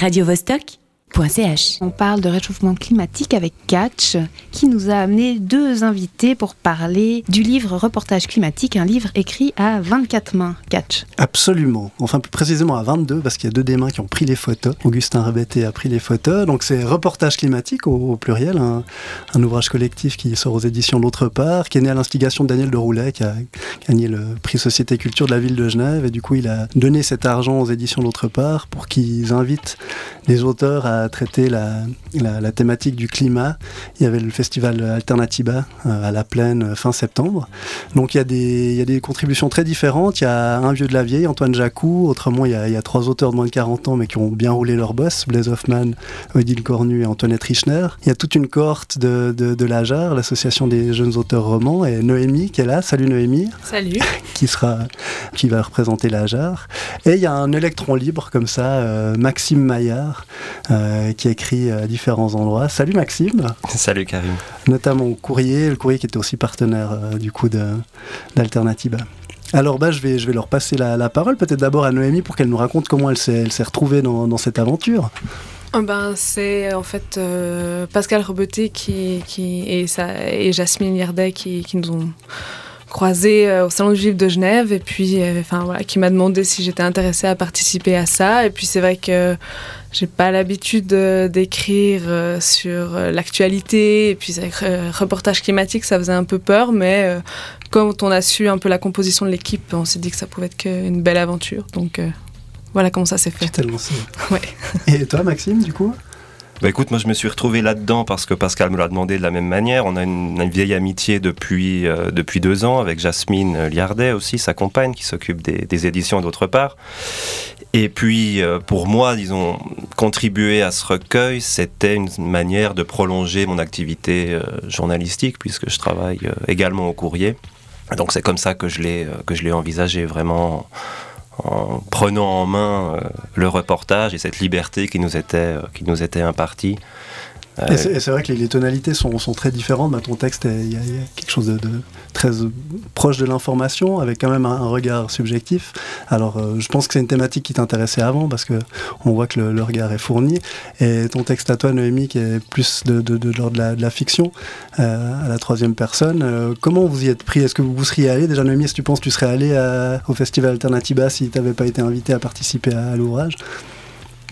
radiovostok.ch. On parle de réchauffement climatique avec Catch, qui nous a amené deux invités pour parler du livre Reportage climatique, un livre écrit à 24 mains. Catch. Absolument. Enfin, plus précisément à 22, parce qu'il y a deux des mains qui ont pris les photos. Augustin Rebetté a pris les photos. Donc, c'est Reportage climatique au, au pluriel, un, un, ouvrage collectif qui sort aux éditions L'autre part, qui est né à l'instigation de Daniel de Roulet, qui a gagné le prix Société Culture de la ville de Genève. Et du coup, il a donné cet argent aux éditions L'autre part pour qu'ils invitent les auteurs à traiter la, la, la, thématique du climat. Il y avait le festival Alternatiba euh, à la plaine euh, fin septembre. Donc il y, a des, il y a des contributions très différentes. Il y a un vieux de la vieille, Antoine Jacou. Autrement, il y, a, il y a trois auteurs de moins de 40 ans, mais qui ont bien roulé leur boss, Blaise Hoffman, Odile Cornu et Antoinette Richner. Il y a toute une cohorte de, de, de l'AJAR, l'association des jeunes auteurs romans, et Noémie qui est là. Salut Noémie. Salut. qui, sera, qui va représenter l'AJAR. Et il y a un électron libre comme ça, euh, Maxime Maillard, euh, qui écrit à différents endroits. Salut Maxime. Salut Karim. Notamment au courrier, le courrier qui était aussi partenaire euh, du coup d'Alternativa. Alors bah, je, vais, je vais leur passer la, la parole, peut-être d'abord à Noémie pour qu'elle nous raconte comment elle s'est retrouvée dans, dans, cette aventure. Ben, c'est en fait euh, Pascal Rebeté qui, qui, et, ça, et Jasmine Yardet qui, qui nous ont croisé euh, au Salon du Livre de Genève et puis euh, enfin voilà qui m'a demandé si j'étais intéressée à participer à ça et puis c'est vrai que j'ai pas l'habitude d'écrire euh, sur l'actualité et puis avec reportage climatique ça faisait un peu peur mais quand on a su un peu la composition de l'équipe on s'est dit que ça pouvait être une belle aventure donc voilà comment ça s'est fait. Tu lancé. Ouais. Et toi Maxime du coup? Bah écoute, moi je me suis retrouvé là-dedans parce que Pascal me l'a demandé de la même manière. On a une, vieille amitié depuis, euh, depuis deux ans avec Jasmine Liardet aussi, sa compagne, qui s'occupe des, des, éditions d'autre part. Et puis euh, pour moi, disons, contribuer à ce recueil, c'était une manière de prolonger mon activité euh, journalistique puisque je travaille également au courrier. Donc c'est comme ça que je l'ai envisagé vraiment en prenant en main euh, le reportage et cette liberté qui nous était, euh, qui nous était impartie. Et c'est vrai que les, les tonalités sont, sont, très différentes. Bah, ton texte, il y, y, a quelque chose de, de très proche de l'information, avec quand même un, un regard subjectif. Alors, euh, je pense que c'est une thématique qui t'intéressait avant, parce que on voit que le, le, regard est fourni. Et ton texte à toi, Noémie, qui est plus de, de, de l'ordre de la, de la fiction, euh, à la troisième personne, euh, comment vous y êtes pris? Est-ce que vous, vous seriez allé? Déjà, Noémie, est-ce que tu penses que tu serais allé à, au Festival Alternatiba si tu n'avais pas été invité à participer à, à l'ouvrage?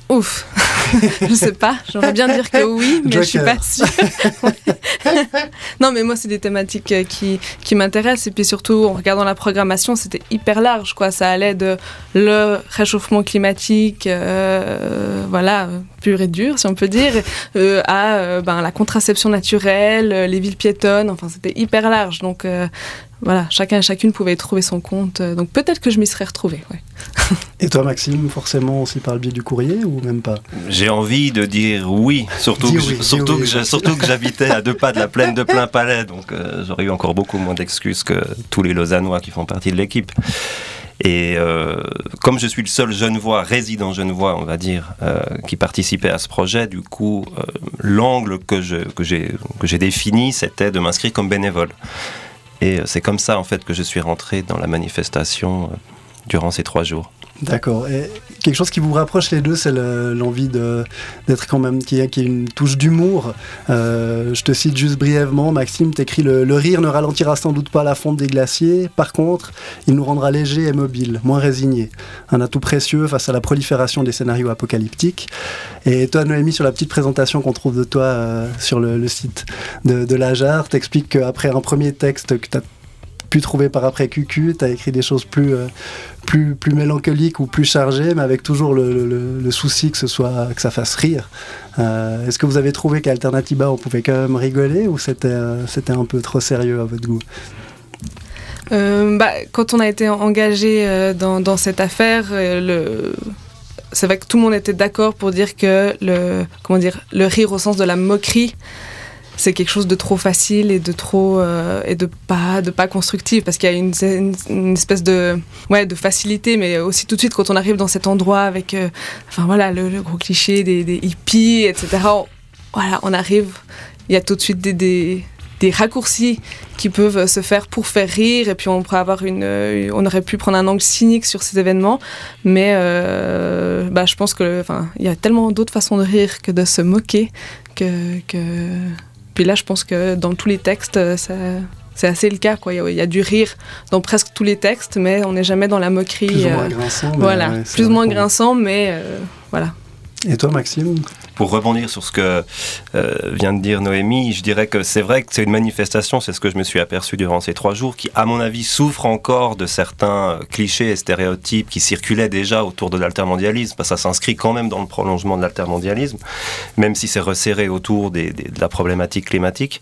Ouf, je sais pas. J'aimerais bien dire que oui, mais Joker. je suis pas sûre. non, mais moi, c'est des thématiques qui, qui m'intéressent. Et puis surtout, en regardant la programmation, c'était hyper large. Quoi. Ça allait de le réchauffement climatique, euh, voilà, pur et dur, si on peut dire, euh, à euh, ben, la contraception naturelle, les villes piétonnes. Enfin, c'était hyper large. Donc, euh, voilà, chacun et chacune pouvait trouver son compte. Donc peut-être que je m'y serais retrouvée. Ouais. et toi, Maxime, forcément aussi par le biais du courrier ou même pas? J'ai envie de dire oui, surtout que, oui, surtout oui, que, surtout que j'habitais à deux pas de la plaine de plein palais, donc euh, j'aurais eu encore beaucoup moins d'excuses que tous les Lausannois qui font partie de l'équipe. Et euh, comme je suis le seul Genevois, résident Genevois, on va dire, euh, qui participait à ce projet, du coup, euh, l'angle que j'ai défini, c'était de m'inscrire comme bénévole. Et c'est comme ça en fait que je suis rentré dans la manifestation durant ces trois jours. D'accord. Quelque chose qui vous rapproche les deux, c'est l'envie le, d'être quand même qui a une touche d'humour. Euh, je te cite juste brièvement, Maxime, t'écris le, le rire ne ralentira sans doute pas la fonte des glaciers. Par contre, il nous rendra légers et mobiles, moins résignés. Un atout précieux face à la prolifération des scénarios apocalyptiques. Et toi, Noémie, sur la petite présentation qu'on trouve de toi euh, sur le, site de, de l'Ajar, t'expliques qu'après un premier texte que t'as pu trouver par après QQ, tu as écrit des choses plus, euh, plus, plus mélancoliques ou plus chargées, mais avec toujours le, souci que, ce soit, que ça fasse rire. Euh, Est-ce que vous avez trouvé qu'à Alternativa, on pouvait quand même rigoler ou c'était euh, un peu trop sérieux à votre goût? Bah, quand on a été engagé dans, dans, cette affaire, le... c'est vrai que tout le monde était d'accord pour dire que le, comment dire, le rire au sens de la moquerie, c'est quelque chose de trop facile et de trop euh, et de pas de pas constructif parce qu'il y a une, espèce de ouais de facilité mais aussi tout de suite quand on arrive dans cet endroit avec euh, enfin voilà le, gros cliché des, hippies etc voilà on arrive il y a tout de suite des, des raccourcis qui peuvent se faire pour faire rire et puis on pourrait avoir une on aurait pu prendre un angle cynique sur ces événements mais bah, je pense que enfin il y a tellement d'autres façons de rire que de se moquer que, que... puis là je pense que dans tous les textes ça c'est assez le cas. Quoi. Il, y a, du rire dans presque tous les textes, mais on n'est jamais dans la moquerie. Plus ou moins grinçant. voilà, plus ou moins grinçant, mais euh, voilà. Et toi, Maxime? Pour rebondir sur ce que euh, vient de dire Noémie, je dirais que c'est vrai que c'est une manifestation, c'est ce que je me suis aperçu durant ces trois jours, qui, à mon avis, souffre encore de certains clichés et stéréotypes qui circulaient déjà autour de l'altermondialisme. Parce que ça s'inscrit quand même dans le prolongement de l'altermondialisme, même si c'est resserré autour de la problématique climatique.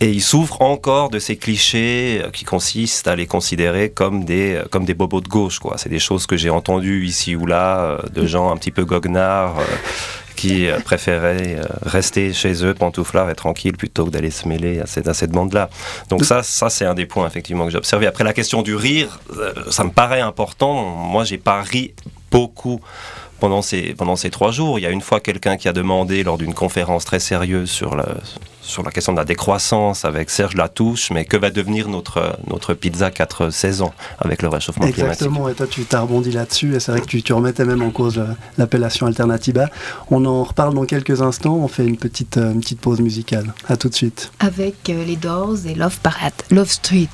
Et il souffre encore de ces clichés qui consistent à les considérer comme des, comme des bobos de gauche. C'est des choses que j'ai entendues ici ou là, euh, de gens un petit peu goguenards. Euh, qui euh, préféraient euh, rester chez eux, pantouflards et tranquilles, plutôt que d'aller se mêler à cette, bande-là. Donc ça, ça c'est un des points effectivement que j'ai observé. Après la question du rire, ça me paraît important. Moi, j'ai pas ri beaucoup pendant ces, pendant ces trois jours. Il y a une fois quelqu'un qui a demandé lors d'une conférence très sérieuse sur la, sur la question de la décroissance avec Serge Latouche, mais que va devenir notre, notre pizza 4 saisons avec le réchauffement climatique? Exactement, et toi tu t'as rebondi là-dessus, et c'est vrai que tu, tu, remettais même en cause l'appellation Alternativa. On en reparle dans quelques instants, on fait une petite, euh, une petite pause musicale. À tout de suite. Avec euh, les Doors et Love Parade, Love Street.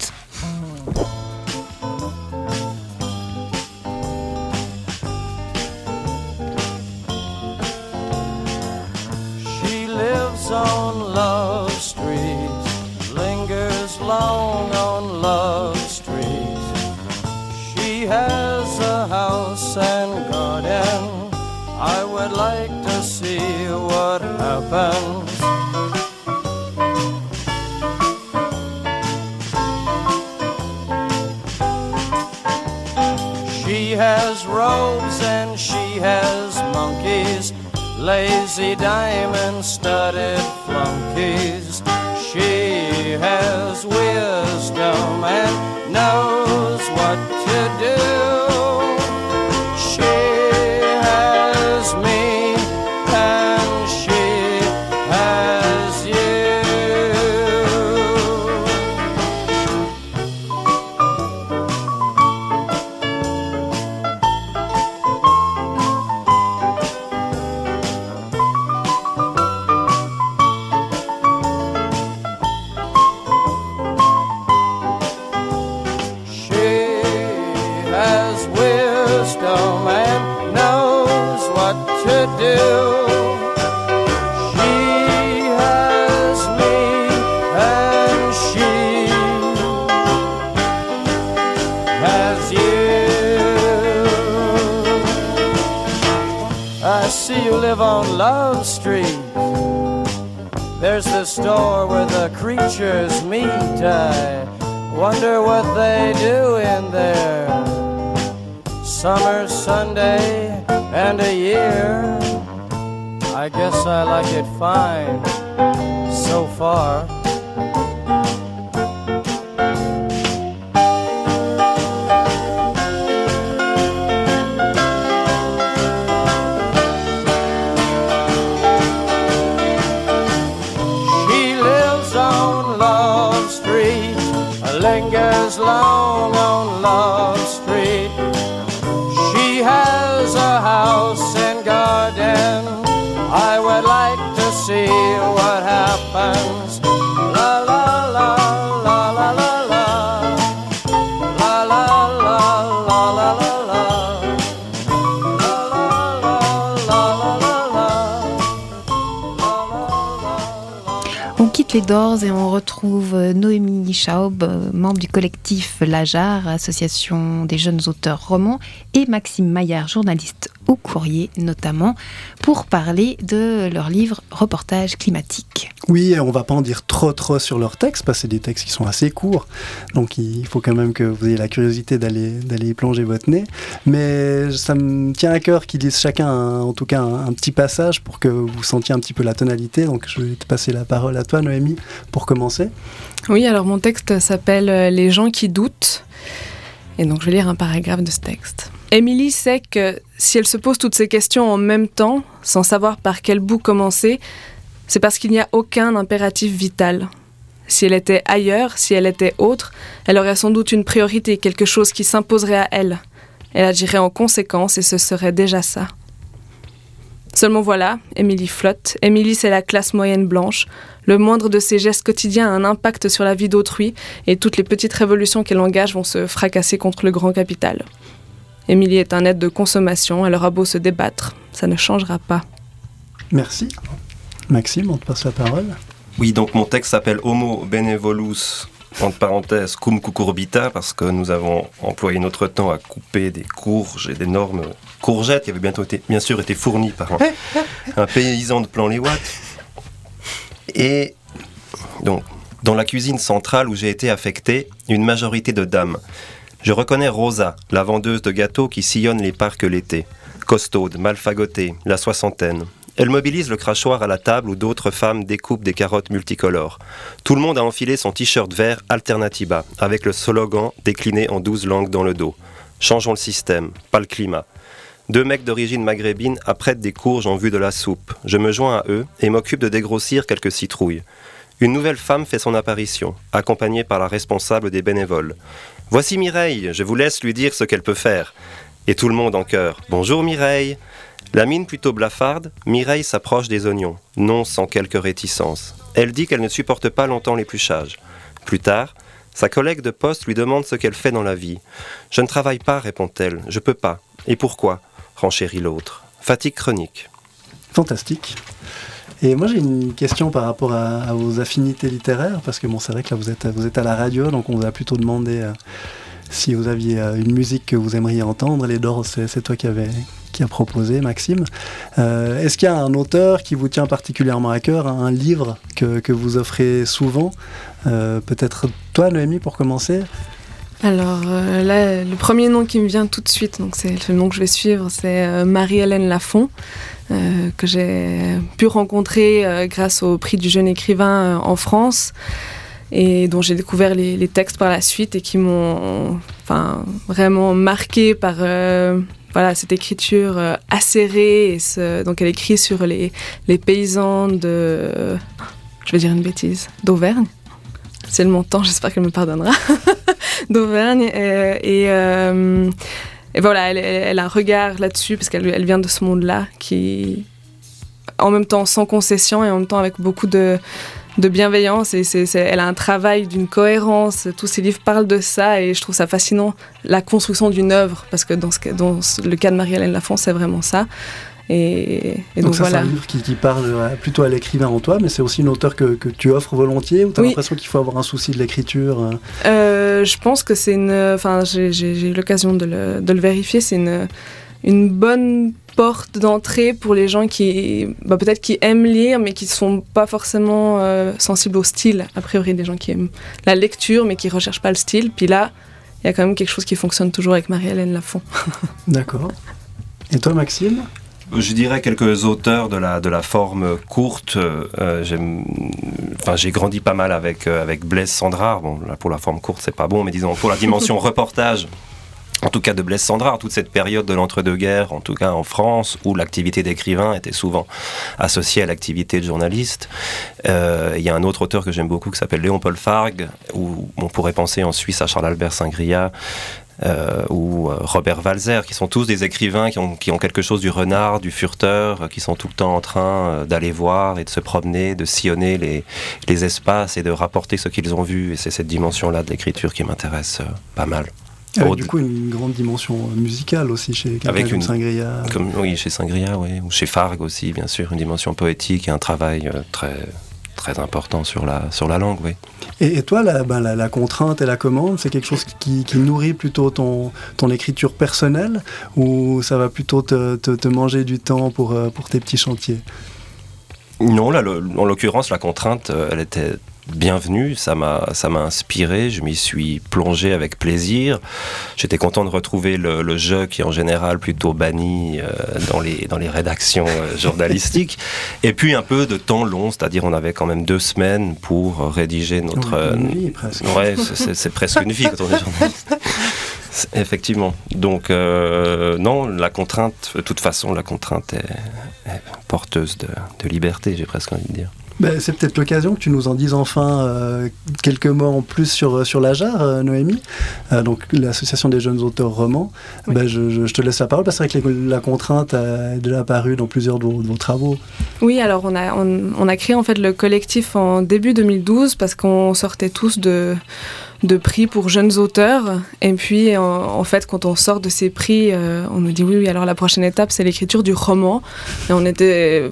Happens. She has robes and she has monkeys lazy diamond studded flunkies. She has wisdom and knows what creatures meet. I wonder what they do in there. Summer, Sunday, and a year. I guess I like it fine so far. Les et on retrouve euh, Noémie Schaub, euh, membre du collectif Lajar, association des jeunes auteurs romans, et Maxime Maillard, journaliste au courrier notamment, pour parler de leur livre Reportage climatique. Oui, on va pas en dire trop trop sur leurs textes, parce que c'est des textes qui sont assez courts, donc il faut quand même que vous ayez la curiosité d'aller d'aller y plonger votre nez. Mais ça me tient à cœur qu'ils lisent chacun, en tout cas, un, petit passage pour que vous sentiez un petit peu la tonalité. Donc je vais te passer la parole à toi, Noémie, pour commencer. Oui, alors mon texte s'appelle euh, Les gens qui doutent. Et donc je vais lire un paragraphe de ce texte. Émilie sait que si elle se pose toutes ces questions en même temps, sans savoir par quel bout commencer, c'est parce qu'il n'y a aucun impératif vital. Si elle était ailleurs, si elle était autre, elle aurait sans doute une priorité, quelque chose qui s'imposerait à elle. Elle agirait en conséquence et ce serait déjà ça. Seulement voilà, Émilie flotte. Émilie, c'est la classe moyenne blanche. Le moindre de ses gestes quotidiens a un impact sur la vie d'autrui et toutes les petites révolutions qu'elle engage vont se fracasser contre le grand capital. Émilie est un être de consommation, elle aura beau se débattre, ça ne changera pas. Merci. Maxime, on te passe la parole. Oui, donc mon texte s'appelle Homo Benevolus, entre parenthèses, cum cucurbita, parce que nous avons employé notre temps à couper des courges et d'énormes courgettes qui avaient bientôt été, bien sûr été fournies par un, paysan de Plan-les-Ouates. Et donc, dans la cuisine centrale où j'ai été affecté, une majorité de dames. Je reconnais Rosa, la vendeuse de gâteaux qui sillonne les parcs l'été. Costaude, mal fagotée, la soixantaine. Elle mobilise le crachoir à la table où d'autres femmes découpent des carottes multicolores. Tout le monde a enfilé son t-shirt vert Alternativa, avec le slogan décliné en douze langues dans le dos. Changeons le système, pas le climat. Deux mecs d'origine maghrébine apprêtent des courges en vue de la soupe. Je me joins à eux et m'occupe de dégrossir quelques citrouilles. Une nouvelle femme fait son apparition, accompagnée par la responsable des bénévoles. Voici Mireille, je vous laisse lui dire ce qu'elle peut faire. Et tout le monde en chœur. Bonjour Mireille. La mine plutôt blafarde, Mireille s'approche des oignons, non sans quelque réticence. Elle dit qu'elle ne supporte pas longtemps l'épluchage. Plus tard, sa collègue de poste lui demande ce qu'elle fait dans la vie. Je ne travaille pas, répond-elle. Je peux pas. Et pourquoi? renchérit l'autre. Fatigue chronique. Fantastique. Et moi j'ai une question par rapport à, vos affinités littéraires, parce que bon c'est vrai que là vous êtes, à la radio, donc on vous a plutôt demandé euh, si vous aviez euh, une musique que vous aimeriez entendre. Les Dors, c'est toi qui avais, qui a proposé, Maxime. Euh, est-ce qu'il y a un auteur qui vous tient particulièrement à cœur, un livre que, que vous offrez souvent euh, Peut-être toi, Noémie, pour commencer? Alors euh, là, le premier nom qui me vient tout de suite, donc c'est le nom que je vais suivre, c'est Marie-Hélène Lafont, que j'ai pu rencontrer grâce au prix du jeune écrivain en France et dont j'ai découvert les, textes par la suite et qui m'ont enfin, vraiment marqué par voilà, cette écriture euh, acérée. donc elle écrit sur les, les paysans de... je vais dire une bêtise, d'Auvergne. C'est le montant, j'espère qu'elle me pardonnera. D'Auvergne. Euh, et, euh, et, voilà, elle, a un regard là-dessus, parce qu'elle elle vient de ce monde-là, qui, en même temps sans concession et en même temps avec beaucoup de, de bienveillance et c'est, elle a un travail d'une cohérence. Tous ses livres parlent de ça et je trouve ça fascinant, la construction d'une œuvre, parce que dans, ce, dans le cas de Marie-Hélène Lafont, c'est vraiment ça. Et, donc, ça, c'est un livre qui, parle plutôt à l'écrivain en toi, mais c'est aussi une auteur que, que tu offres volontiers ou tu as l'impression qu'il faut avoir un souci de l'écriture euh? Euh, Je pense que c'est une. Enfin, j'ai, eu l'occasion de le, de le vérifier, c'est une, une bonne porte d'entrée pour les gens qui, bah, peut-être qui aiment lire, mais qui ne sont pas forcément euh, sensibles au style. A priori, des gens qui aiment la lecture, mais qui ne recherchent pas le style. Puis là, il y a quand même quelque chose qui fonctionne toujours avec Marie-Hélène Lafont. D'accord. Et toi, Maxime? Je dirais quelques auteurs de la, de la forme courte. Euh, j'ai grandi pas mal avec, euh, avec Blaise Sandrard. Bon, là, pour la forme courte, c'est pas bon, mais disons pour la dimension reportage, en tout cas de Blaise Sandrard, toute cette période de l'entre-deux-guerres, en tout cas en France, où l'activité d'écrivain était souvent associée à l'activité de journaliste. Euh, il y a un autre auteur que j'aime beaucoup qui s'appelle Léon Paul Fargue, où on pourrait penser en Suisse à Charles-Albert Singria. Euh, ou euh, Robert Walzer, qui sont tous des écrivains qui ont, quelque chose du renard, du furteur, qui sont tout le temps en train d'aller voir et de se promener, de sillonner les, les espaces et de rapporter ce qu'ils ont vu. Et c'est cette dimension-là de l'écriture qui m'intéresse pas mal. Avec du coup une grande dimension musicale aussi chez Avec comme Sangria. Comme, oui, chez Sangria, oui. Ou chez Farg aussi, bien sûr, une dimension poétique et un travail euh, très très important sur la, sur la langue, oui. Et, toi, ben, la, la, contrainte et la commande, c'est quelque chose qui, qui, nourrit plutôt ton, ton écriture personnelle ou ça va plutôt te, te, te manger du temps pour, euh, pour tes petits chantiers? Non, là, en l'occurrence, la contrainte, euh, elle était bienvenue, ça m'a ça m'a inspiré, je m'y suis plongé avec plaisir. J'étais content de retrouver le, jeu qui est en général plutôt banni euh, dans les dans les rédactions euh, journalistiques. Et puis un peu de temps long, c'est-à-dire on avait quand même deux semaines pour rédiger notre. Une vie, presque. Ouais, c'est presque une vie quand on est journaliste. Effectivement. Donc, euh, non, la contrainte, de toute façon, la contrainte est, porteuse de, de liberté, j'ai presque envie de dire. Ben, c'est peut-être l'occasion que tu nous en dises enfin euh, quelques mots en plus sur, sur l'AJAR, euh, Noémie, euh, donc l'Association des jeunes auteurs romans. Ben, je, te laisse la parole parce que la contrainte est déjà apparue dans plusieurs de vos, travaux. Oui, alors on a, on, a créé en fait le collectif en début 2012 parce qu'on sortait tous de de prix pour jeunes auteurs. Et puis, en, fait, quand on sort de ces prix, on nous dit oui, oui, alors la prochaine étape, c'est l'écriture du roman. Et on était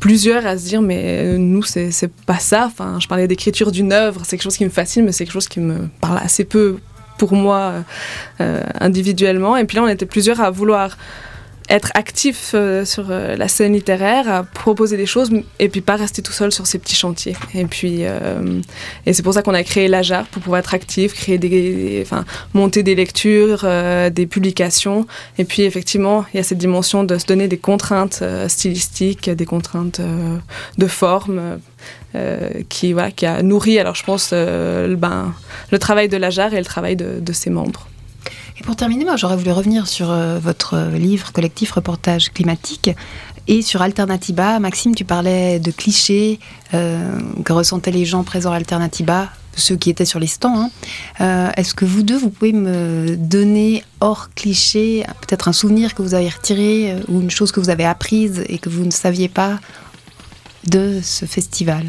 plusieurs à se dire mais euh, nous c'est pas ça. Enfin je parlais d'écriture d'une œuvre c'est quelque chose qui me fascine mais c'est quelque chose qui me parle assez peu pour moi euh, individuellement. Et puis là on était plusieurs à vouloir être actif euh, sur euh, la scène littéraire, à proposer des choses et puis pas rester tout seul sur ces petits chantiers. Et puis euh, et c'est pour ça qu'on a créé l'AJAR pour pouvoir être actif, créer des, enfin monter des lectures, des publications. Et puis effectivement, il y a cette dimension de se donner des contraintes stylistiques, des contraintes de forme. qui, voilà, qui a nourri, alors je pense, ben, le travail de l'AJAR et le travail de, de ses membres. Et pour terminer, moi, j'aurais voulu revenir sur euh, votre livre collectif Reportage climatique et sur Alternativa. Maxime, tu parlais de clichés euh, que ressentaient les gens présents à Alternativa, ceux qui étaient sur les stands. Hein. Euh, est-ce que vous deux, vous pouvez me donner, hors cliché, peut-être un souvenir que vous avez retiré ou une chose que vous avez apprise et que vous ne saviez pas de ce festival?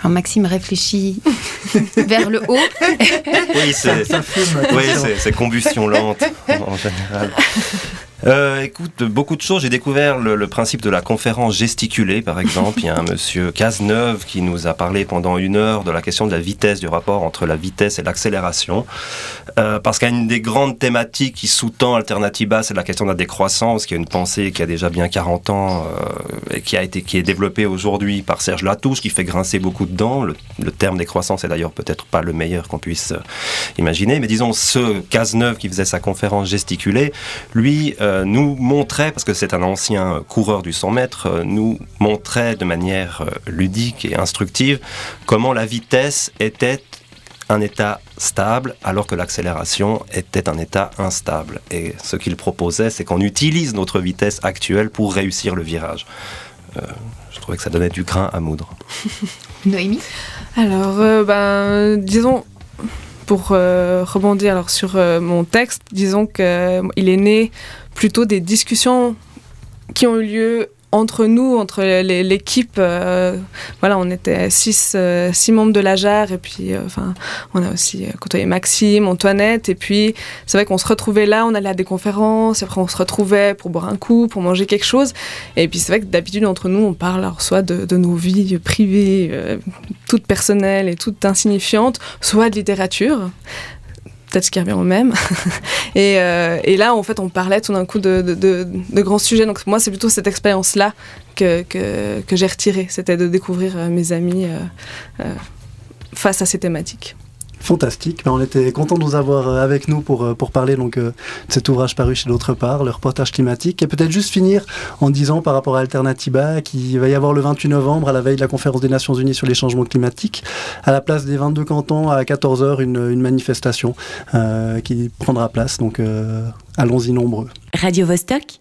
Alors Maxime réfléchit vers le haut. Oui, c'est combustion lente en général. Euh, écoute, beaucoup de choses. J'ai découvert le, principe de la conférence gesticulée, par exemple. Il y a un monsieur Cazeneuve qui nous a parlé pendant une heure de la question de la vitesse, du rapport entre la vitesse et l'accélération. Euh, parce qu'une des grandes thématiques qui sous-tend Alternativa, c'est la question de la décroissance, qui est une pensée qui a déjà bien 40 ans euh, et qui, a été, qui est développée aujourd'hui par Serge Latouche, qui fait grincer beaucoup de dents. Le, le terme décroissance est d'ailleurs peut-être pas le meilleur qu'on puisse euh, imaginer. Mais disons, ce Cazeneuve qui faisait sa conférence gesticulée, lui, euh, nous montrait, parce que c'est un ancien coureur du 100 mètres, euh, nous montrait de manière euh, ludique et instructive comment la vitesse était un état stable alors que l'accélération était un état instable. Et ce qu'il proposait, c'est qu'on utilise notre vitesse actuelle pour réussir le virage. je trouvais que ça donnait du grain à moudre. Noémie? Alors, ben, disons, pour rebondir alors sur mon texte, disons qu'il est né plutôt des discussions qui ont eu lieu entre nous, entre l'équipe, euh, voilà, on était six, euh, six membres de la JAR, et puis euh, enfin, on a aussi côtoyé Maxime, Antoinette, et puis c'est vrai qu'on se retrouvait là, on allait à des conférences, et après on se retrouvait pour boire un coup, pour manger quelque chose, et puis c'est vrai que d'habitude entre nous, on parle soit de nos vies privées, toutes personnelles et toutes insignifiantes, soit de littérature peut-être ce qui revient au même. et, euh, et, là, en fait, on parlait tout d'un coup de, grands sujets. Donc moi, c'est plutôt cette expérience-là que, que, que j'ai retirée. C'était de découvrir euh, mes amis euh, face à ces thématiques. Fantastique. Ben, on était content de vous avoir euh, avec nous pour, euh, pour parler donc, euh, de cet ouvrage paru chez d'autre part, le reportage climatique. Et peut-être juste finir en disant par rapport à Alternativa qu'il va y avoir le 28 novembre, à la veille de la conférence des Nations Unies sur les changements climatiques, à la place des 22 cantons, à 14h, une, une manifestation qui prendra place. Donc allons-y nombreux. Radio -Vostok